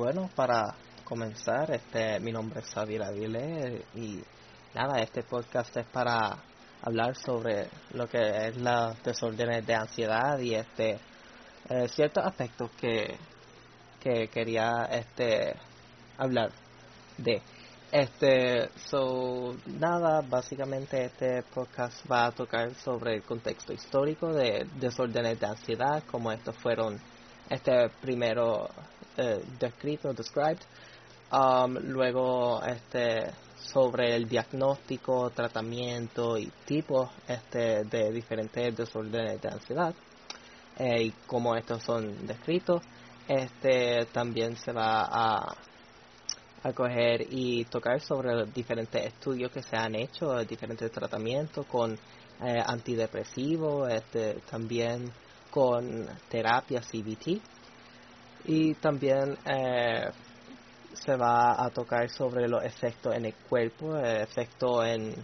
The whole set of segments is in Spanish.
bueno, para comenzar, este, mi nombre es Xavier Aguilé y nada, este podcast es para hablar sobre lo que es los desórdenes de ansiedad y este eh, ciertos aspectos que, que quería este hablar de. Este, so, nada, básicamente este podcast va a tocar sobre el contexto histórico de desórdenes de ansiedad, como estos fueron este primero eh, descrito, described, um, luego este sobre el diagnóstico, tratamiento y tipos este, de diferentes desórdenes de ansiedad eh, y cómo estos son descritos. Este también se va a a coger y tocar sobre los diferentes estudios que se han hecho, diferentes tratamientos con eh, antidepresivos, este, también con terapia CBT y también eh, se va a tocar sobre los efectos en el cuerpo, efectos en,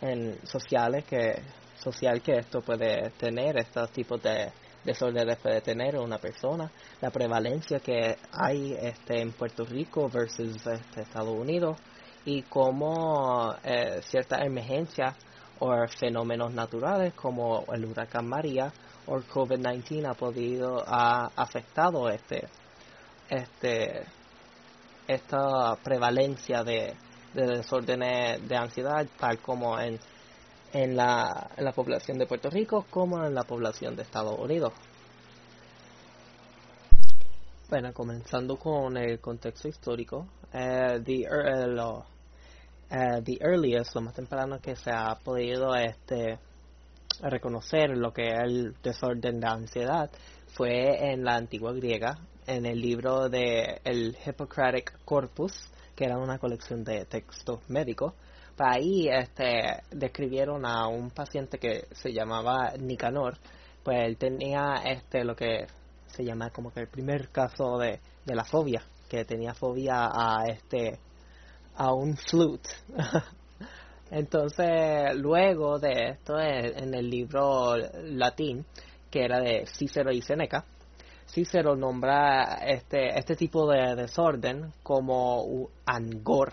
en sociales que social que esto puede tener, estos tipos de desórdenes puede tener una persona, la prevalencia que hay este, en Puerto Rico versus este, Estados Unidos y cómo eh, ciertas emergencias o fenómenos naturales como el huracán María o el COVID-19 ha podido, ha afectado este, este, esta prevalencia de, de desórdenes de ansiedad tal como en en la, en la población de Puerto Rico como en la población de Estados Unidos. Bueno, comenzando con el contexto histórico, eh, the, eh, lo, eh, the earliest, lo más temprano que se ha podido este, reconocer lo que es el desorden de ansiedad fue en la antigua griega, en el libro de el Hippocratic Corpus, que era una colección de textos médicos, ahí este, describieron a un paciente que se llamaba Nicanor, pues él tenía este lo que se llama como que el primer caso de, de la fobia, que tenía fobia a este a un flute. Entonces, luego de esto, en el libro latín, que era de Cícero y Seneca, Cícero nombra este, este tipo de desorden como angor,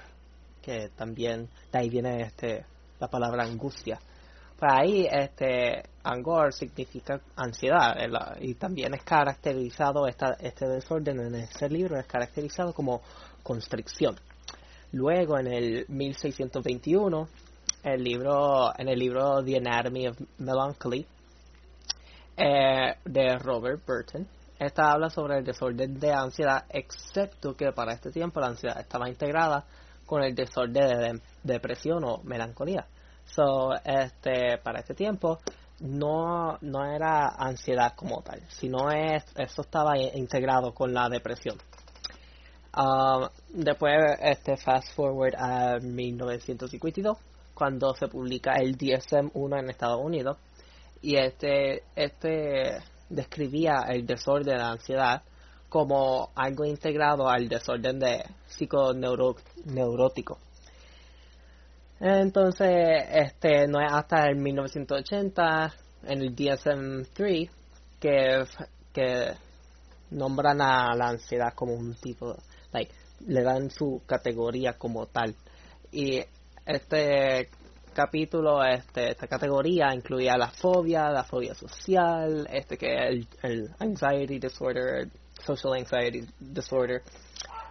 que también de ahí viene este la palabra angustia. Para ahí este angor significa ansiedad y también es caracterizado esta, este desorden en ese libro es caracterizado como constricción. Luego en el 1621 el libro en el libro The Anatomy of Melancholy eh, de Robert Burton esta habla sobre el desorden de ansiedad excepto que para este tiempo la ansiedad estaba integrada con el desorden de depresión o melancolía. So, este, para este tiempo no, no era ansiedad como tal, sino es, eso estaba integrado con la depresión. Um, después, este, fast forward a 1952, cuando se publica el DSM-1 en Estados Unidos, y este, este describía el desorden de ansiedad como algo integrado al desorden de psiconeurótico. Entonces, este no es hasta el 1980 en el DSM-3 que, que nombran a la ansiedad como un tipo, like, le dan su categoría como tal. Y este capítulo, este, esta categoría incluía la fobia, la fobia social, este que el, el anxiety disorder, social anxiety disorder,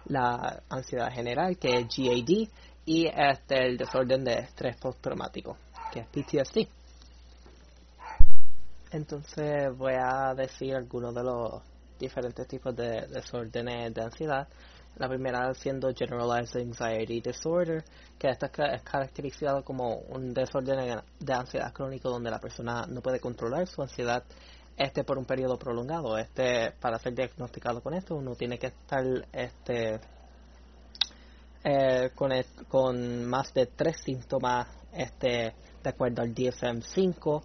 la ansiedad general, que es GAD, y este, el desorden de estrés postraumático, que es PTSD. Entonces voy a decir algunos de los diferentes tipos de desórdenes de ansiedad. La primera siendo Generalized Anxiety Disorder, que esta es caracterizado como un desorden de ansiedad crónico donde la persona no puede controlar su ansiedad este por un periodo prolongado. Este, para ser diagnosticado con esto, uno tiene que estar este, eh, con, con más de tres síntomas este, de acuerdo al DSM-5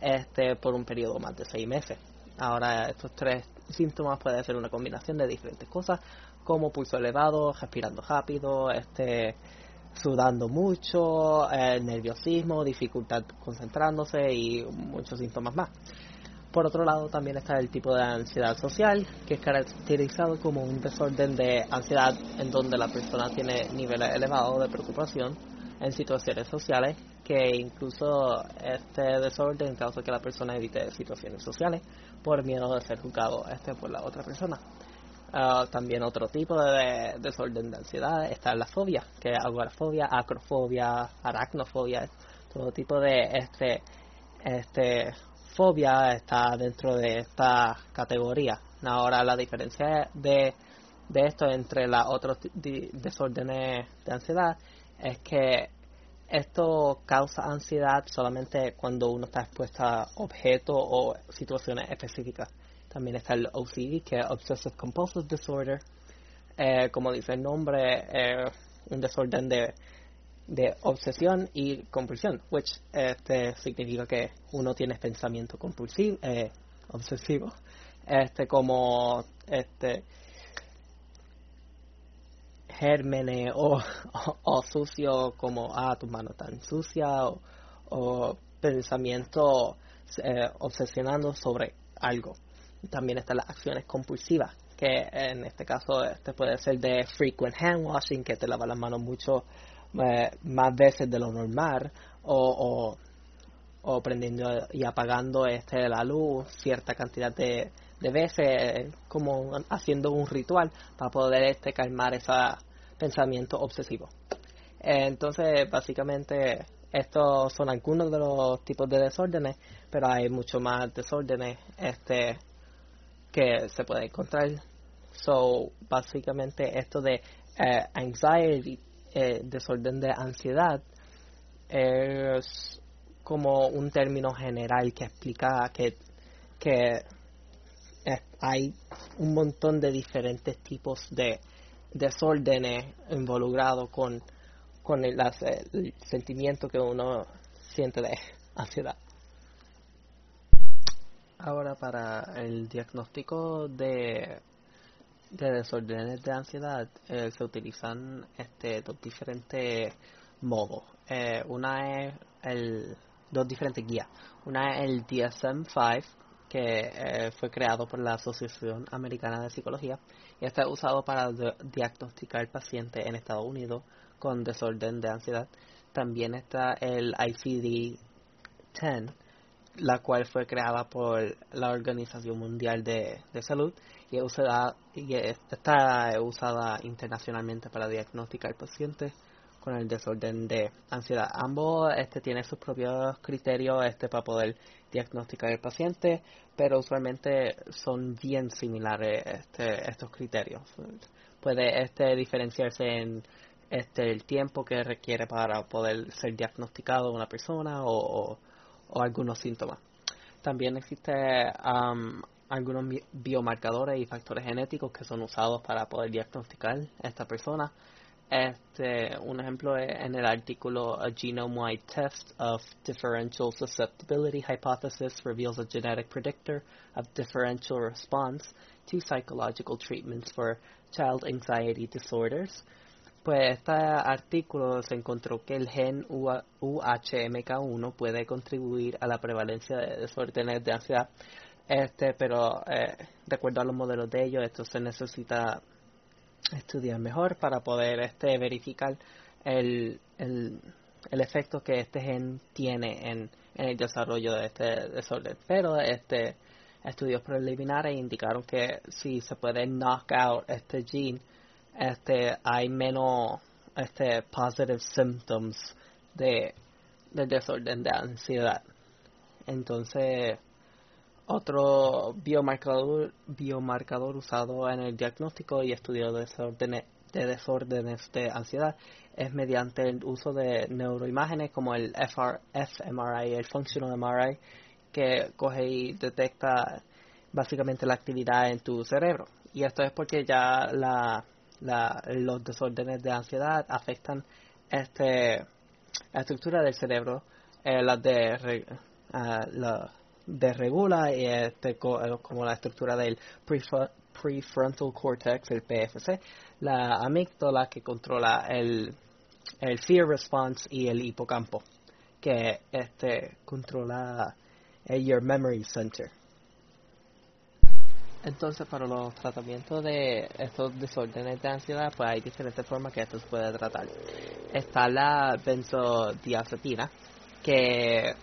este, por un periodo más de seis meses. Ahora, estos tres síntomas pueden ser una combinación de diferentes cosas, como pulso elevado, respirando rápido, este, sudando mucho, nerviosismo, dificultad concentrándose y muchos síntomas más. Por otro lado, también está el tipo de ansiedad social, que es caracterizado como un desorden de ansiedad en donde la persona tiene niveles elevados de preocupación en situaciones sociales, que incluso este desorden causa que la persona evite situaciones sociales por miedo de ser juzgado este por la otra persona. Ah, también otro tipo de, desorden de ansiedad está la fobia, que es agorafobia, acrofobia, aracnofobia, todo tipo de este, este fobia está dentro de esta categoría. Ahora la diferencia de, de esto entre los otros desórdenes de ansiedad es que esto causa ansiedad solamente cuando uno está expuesto a objetos o situaciones específicas. También está el OCD, que es Obsessive Compulsive Disorder. Eh, como dice el nombre, eh, un desorden de, de obsesión y compulsión, which este, significa que uno tiene pensamiento compulsivo, eh, obsesivo, este, como este, gérmenes o, o, sucio como, ah, tu mano tan sucia o, pensamiento eh, obsesionando sobre algo. También están las acciones compulsivas, que en este caso este puede ser de frequent hand washing, que te lava las manos mucho eh, más veces de lo normal, o, o, prendiendo y apagando este la luz cierta cantidad de, de veces, como haciendo un ritual para poder este calmar ese pensamiento obsesivo. Entonces, básicamente, estos son algunos de los tipos de desórdenes, pero hay mucho más desórdenes este que se puede encontrar. So, básicamente esto de eh, anxiety, eh, desorden de ansiedad, es como un término general que explica que, que hay un montón de diferentes tipos de desórdenes involucrados con, con el, el sentimiento que uno siente de ansiedad. Ahora para el diagnóstico de, de desórdenes de ansiedad eh, se utilizan este, dos diferentes modos. Eh, una es el dos diferentes guías. Una es el DSM-5 que eh, fue creado por la Asociación Americana de Psicología y está usado para diagnosticar pacientes en Estados Unidos con desorden de ansiedad. También está el ICD-10 la cual fue creada por la Organización Mundial de, Salud y, está usada internacionalmente para diagnosticar pacientes con el desorden de ansiedad. Ambos este, tienen sus propios criterios este, para poder diagnosticar el paciente, pero usualmente son bien similares este, estos criterios. Puede este, diferenciarse en este, el tiempo que requiere para poder ser diagnosticado una persona o algunos síntomas. También existen algunos biomarcadores y factores genéticos que son usados para poder diagnosticar a esta persona. Este, un ejemplo es en el artículo A Genome-Wide Test of Differential Susceptibility Hypothesis reveals a genetic predictor of differential response to psychological treatments for child anxiety disorders pues este artículo se encontró que el gen UHMK1 puede contribuir a la prevalencia de desórdenes de ansiedad, este, pero eh, de acuerdo a los modelos de ellos, esto se necesita estudiar mejor para poder este, verificar el, el, el efecto que este gen tiene en, en el desarrollo de este desorden. Pero este estudios preliminares indicaron que si se puede knock out este gene, este hay menos este positive symptoms de del desorden de ansiedad entonces otro biomarcador biomarcador usado en el diagnóstico y estudio de desórdenes de desórdenes de ansiedad es mediante el uso de neuroimágenes como el FR, fMRI, el Functional MRI, que coge y detecta básicamente la actividad en tu cerebro. Y esto es porque ya la, la, los desórdenes de ansiedad afectan este, la estructura del cerebro, eh, la de la desregula y este, eh, como la estructura del prefrontal cortex, el PFC, la amígdala que controla el, fear response y el hipocampo que este controla el your memory center Entonces, para los tratamientos de estos desórdenes de ansiedad, pues hay diferentes formas que esto se puede tratar. Está la benzodiazepina, que,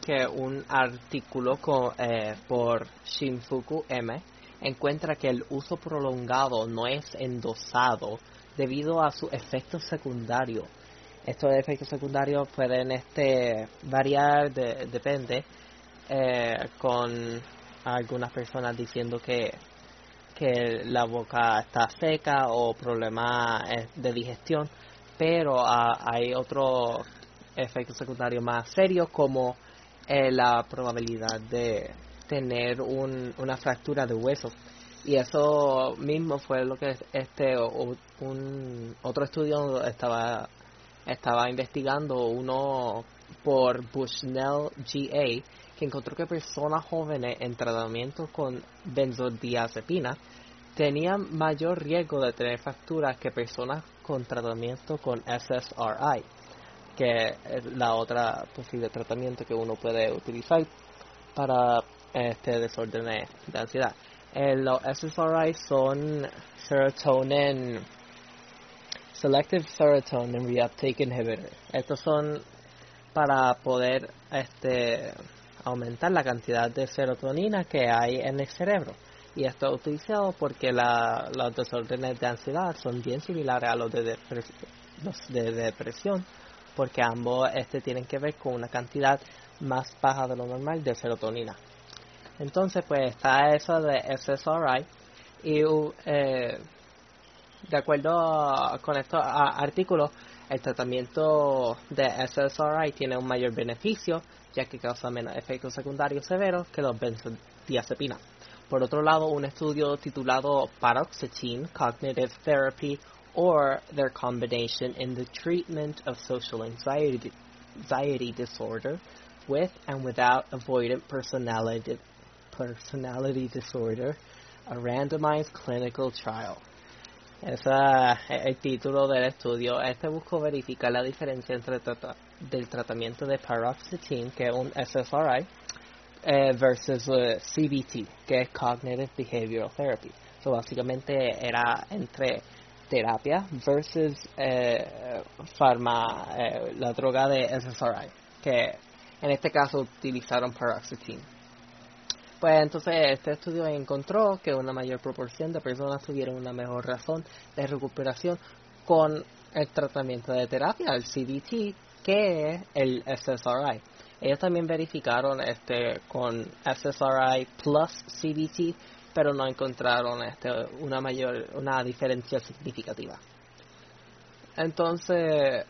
que un artículo con, eh, por Shinfuku M encuentra que el uso prolongado no es endosado debido a sus efectos secundarios. Estos efectos secundarios pueden este, variar, depende, eh, con algunas personas diciendo que, que la boca está seca o problemas eh, de digestión, pero ah, hay otros efectos secundarios más serios como eh, la probabilidad de tener un, una fractura de hueso. Y eso mismo fue lo que este un otro estudio estaba estaba investigando uno por Bushnell GA que encontró que personas jóvenes en tratamiento con benzodiazepina tenían mayor riesgo de tener fracturas que personas con tratamiento con SSRI, que es la otra posible tratamiento que uno puede utilizar para este desorden de ansiedad. Eh, los SSRI son serotonin Selective Serotonin Reuptake Inhibitor. Estos son para poder este aumentar la cantidad de serotonina que hay en el cerebro. Y esto es utilizado porque la, los desórdenes de ansiedad son bien similares a los de, los de depresión, porque ambos este, tienen que ver con una cantidad más baja de lo normal de serotonina. Entonces, pues está eso de SSRI y eh, de acuerdo con estos artículos, el tratamiento de SSRI tiene un mayor beneficio ya que causa menos efectos secundarios severos que los benzodiazepinas. Por otro lado, un estudio titulado Paroxetine Cognitive Therapy or Their Combination in the Treatment of Social Anxiety, anxiety Disorder with and Without Avoidant Personality, personality Disorder, a Randomized Clinical Trial. Ese es el título del estudio. Este buscó verificar la diferencia entre del tratamiento de paroxetine, que es un SSRI, eh, versus eh, CBT, que es Cognitive Behavioral Therapy. So, básicamente era entre terapia versus eh, eh la droga de SSRI, que en este caso utilizaron paroxetine. Pues entonces este estudio encontró que una mayor proporción de personas tuvieron una mejor razón de recuperación con el tratamiento de terapia, el CBT, que el SSRI. Ellos también verificaron este con SSRI plus CBT, pero no encontraron este, una mayor una diferencia significativa. Entonces,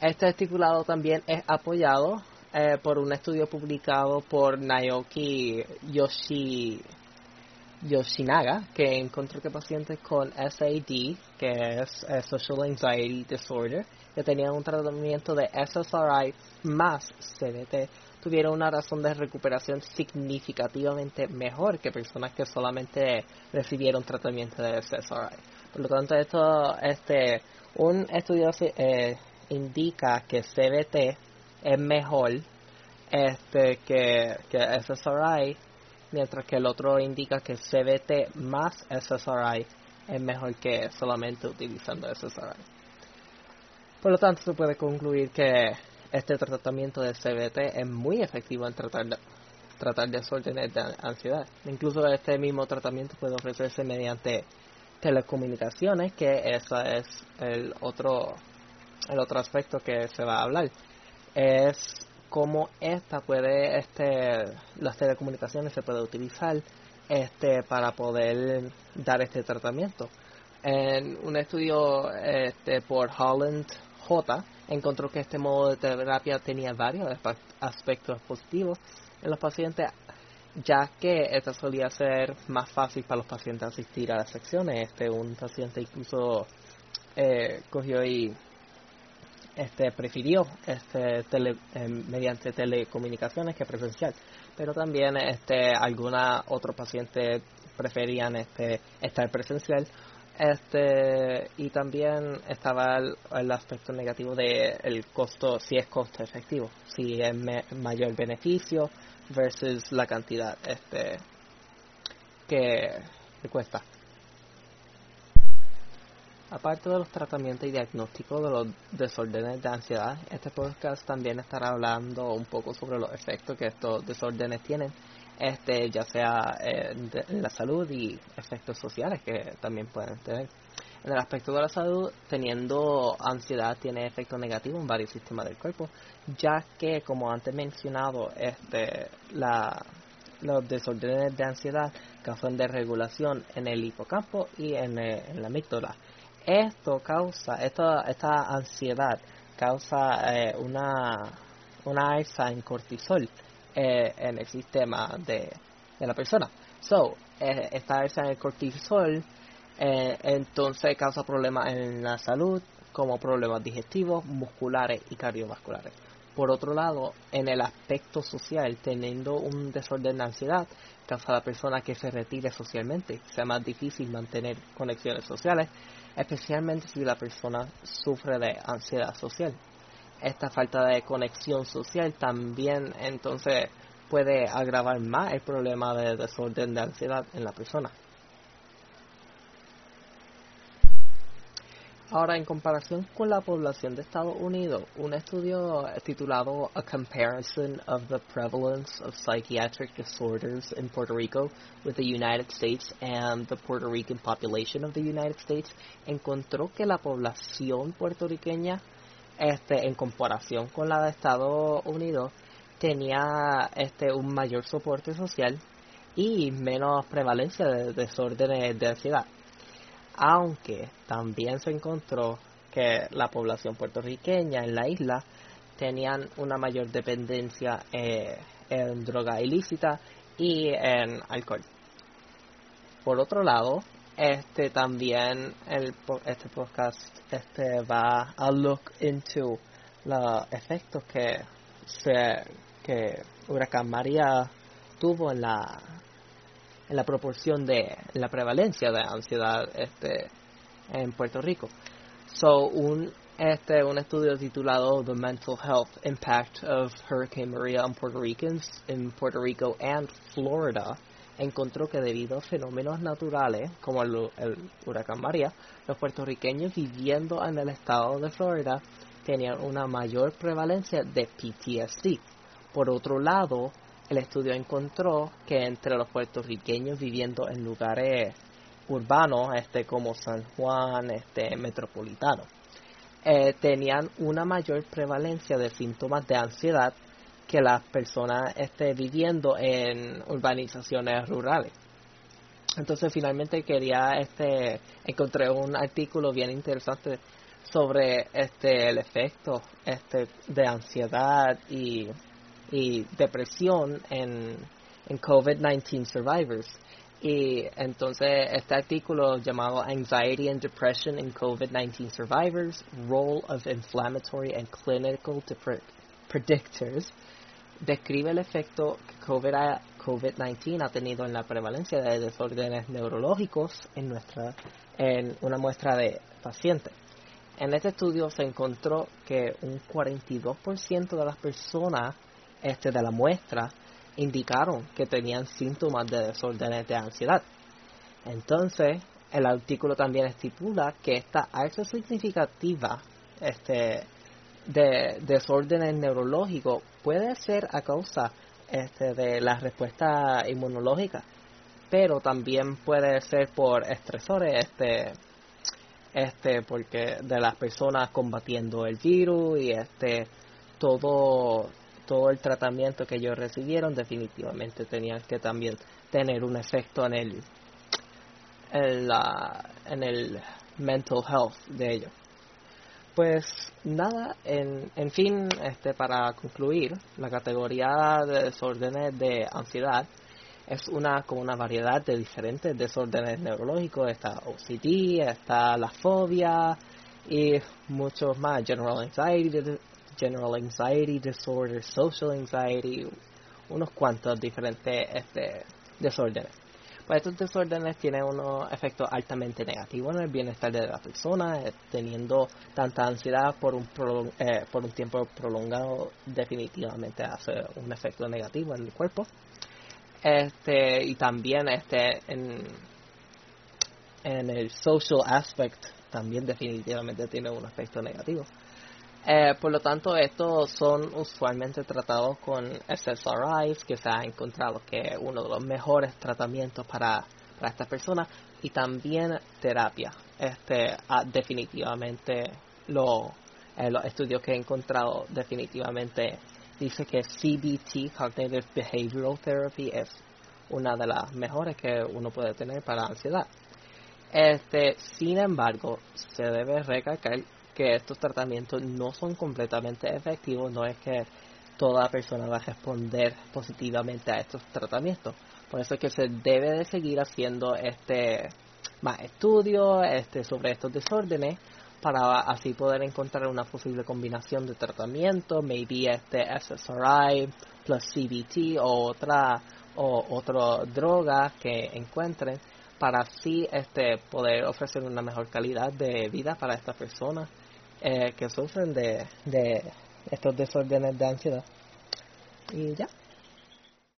este estipulado también es apoyado eh, por un estudio publicado por Naoki Yoshi, Yoshinaga, que encontró que pacientes con SAD, que es eh, Social Anxiety Disorder, que tenían un tratamiento de SSRI más CBT, tuvieron una razón de recuperación significativamente mejor que personas que solamente recibieron tratamiento de SSRI. Por lo tanto, esto, este, un estudio eh, indica que CBT es mejor este que, que SSRI, mientras que el otro indica que CBT más SSRI es mejor que solamente utilizando SSRI. Por lo tanto, se puede concluir que este tratamiento de CBT es muy efectivo en tratar de, tratar desórdenes de ansiedad. Incluso este mismo tratamiento puede ofrecerse mediante telecomunicaciones, que ese es el otro, el otro aspecto que se va a hablar es cómo esta puede, este, las telecomunicaciones se puede utilizar este, para poder dar este tratamiento. En un estudio este, por Holland J encontró que este modo de terapia tenía varios aspectos positivos en los pacientes, ya que esta solía ser más fácil para los pacientes asistir a las secciones. Este, un paciente incluso eh, cogió y este, prefirió este, eh, mediante telecomunicaciones que presencial, pero también este, algunos otros pacientes preferían este, estar presencial este y también estaba el, aspecto negativo de el costo si es costo efectivo si es mayor beneficio versus la cantidad este que, que cuesta. Aparte de los tratamientos y diagnósticos de los desórdenes de ansiedad, este podcast también estará hablando un poco sobre los efectos que estos desórdenes tienen, este, ya sea en, la salud y efectos sociales que también pueden tener. En el aspecto de la salud, teniendo ansiedad tiene efectos negativos en varios sistemas del cuerpo, ya que, como antes mencionado, este, la, los desórdenes de ansiedad causan desregulación en el hipocampo y en, en la amígdala esto causa, esta, esta ansiedad causa eh, una, una alza en cortisol eh, en el sistema de, de, la persona. So, eh, esta alza en el cortisol entonces causa problemas en la salud, como problemas digestivos, musculares y cardiovasculares. Por otro lado, en el aspecto social, teniendo un desorden de ansiedad, causa a la persona que se retire socialmente, sea más difícil mantener conexiones sociales, especialmente si la persona sufre de ansiedad social. Esta falta de conexión social también entonces puede agravar más el problema de desorden de ansiedad en la persona. Ahora, en comparación con la población de Estados Unidos, un estudio titulado A Comparison of the Prevalence of Psychiatric Disorders in Puerto Rico with the United States and the Puerto Rican Population of the United States encontró que la población puertorriqueña, este, en comparación con la de Estados Unidos, tenía este, un mayor soporte social y menos prevalencia de desórdenes de ansiedad aunque también se encontró que la población puertorriqueña en la isla tenían una mayor dependencia eh, en droga ilícita y en alcohol. Por otro lado, este también el este podcast este va a look into los efectos que se que huracán María tuvo en la en la proporción de la prevalencia de ansiedad este, en Puerto Rico. So, un, este, un estudio titulado The Mental Health Impact of Hurricane Maria on Puerto Ricans in Puerto Rico and Florida encontró que debido a fenómenos naturales como el, el huracán María, los puertorriqueños viviendo en el estado de Florida tenían una mayor prevalencia de PTSD. Por otro lado, el estudio encontró que entre los puertorriqueños viviendo en lugares urbanos, este como San Juan, este metropolitano, eh, tenían una mayor prevalencia de síntomas de ansiedad que las personas este, viviendo en urbanizaciones rurales. Entonces finalmente quería este encontré un artículo bien interesante sobre este el efecto este de ansiedad y y depresión en, en COVID-19 survivors. Y entonces este artículo llamado Anxiety and Depression in COVID-19 Survivors, Role of Inflammatory and Clinical Predictors, describe el efecto que COVID-19 ha tenido en la prevalencia de desórdenes neurológicos en, nuestra, en una muestra de pacientes. En este estudio se encontró que un 42% de las personas este, de la muestra indicaron que tenían síntomas de desórdenes de ansiedad. Entonces, el artículo también estipula que esta alza significativa este, de desórdenes neurológicos puede ser a causa este, de la respuesta inmunológica, pero también puede ser por estresores, este, este, porque de las personas combatiendo el virus y este, todo todo el tratamiento que ellos recibieron definitivamente tenían que también tener un efecto en el en, la, en el mental health de ellos. Pues nada en, en fin este para concluir la categoría de desórdenes de ansiedad es una como una variedad de diferentes desórdenes neurológicos. Está OCD está la fobia y muchos más general anxiety general anxiety disorder, social anxiety, unos cuantos diferentes este, desórdenes. Pues estos desórdenes tienen unos efectos altamente negativos en el bienestar de la persona, eh, teniendo tanta ansiedad por un, eh, por un tiempo prolongado definitivamente hace un efecto negativo en el cuerpo. este y también este en, en el social aspect también definitivamente tiene un aspecto negativo. Eh, por lo tanto, estos son usualmente tratados con SSRIs, que se ha encontrado que es uno de los mejores tratamientos para, para estas personas, y también terapia. Este, ah, definitivamente, lo, eh, los estudios que he encontrado definitivamente dice que CBT, Cognitive Behavioral Therapy, es una de las mejores que uno puede tener para ansiedad. Este, sin embargo, se debe recalcar que estos tratamientos no son completamente efectivos, no es que toda persona va a responder positivamente a estos tratamientos. Por eso es que se debe de seguir haciendo este más estudios este, sobre estos desórdenes para así poder encontrar una posible combinación de tratamiento, maybe este SSRI plus CBT o otra o otra droga que encuentren para así este, poder ofrecer una mejor calidad de vida para estas personas eh, que sufren de, de estos desórdenes de ansiedad. Y ya.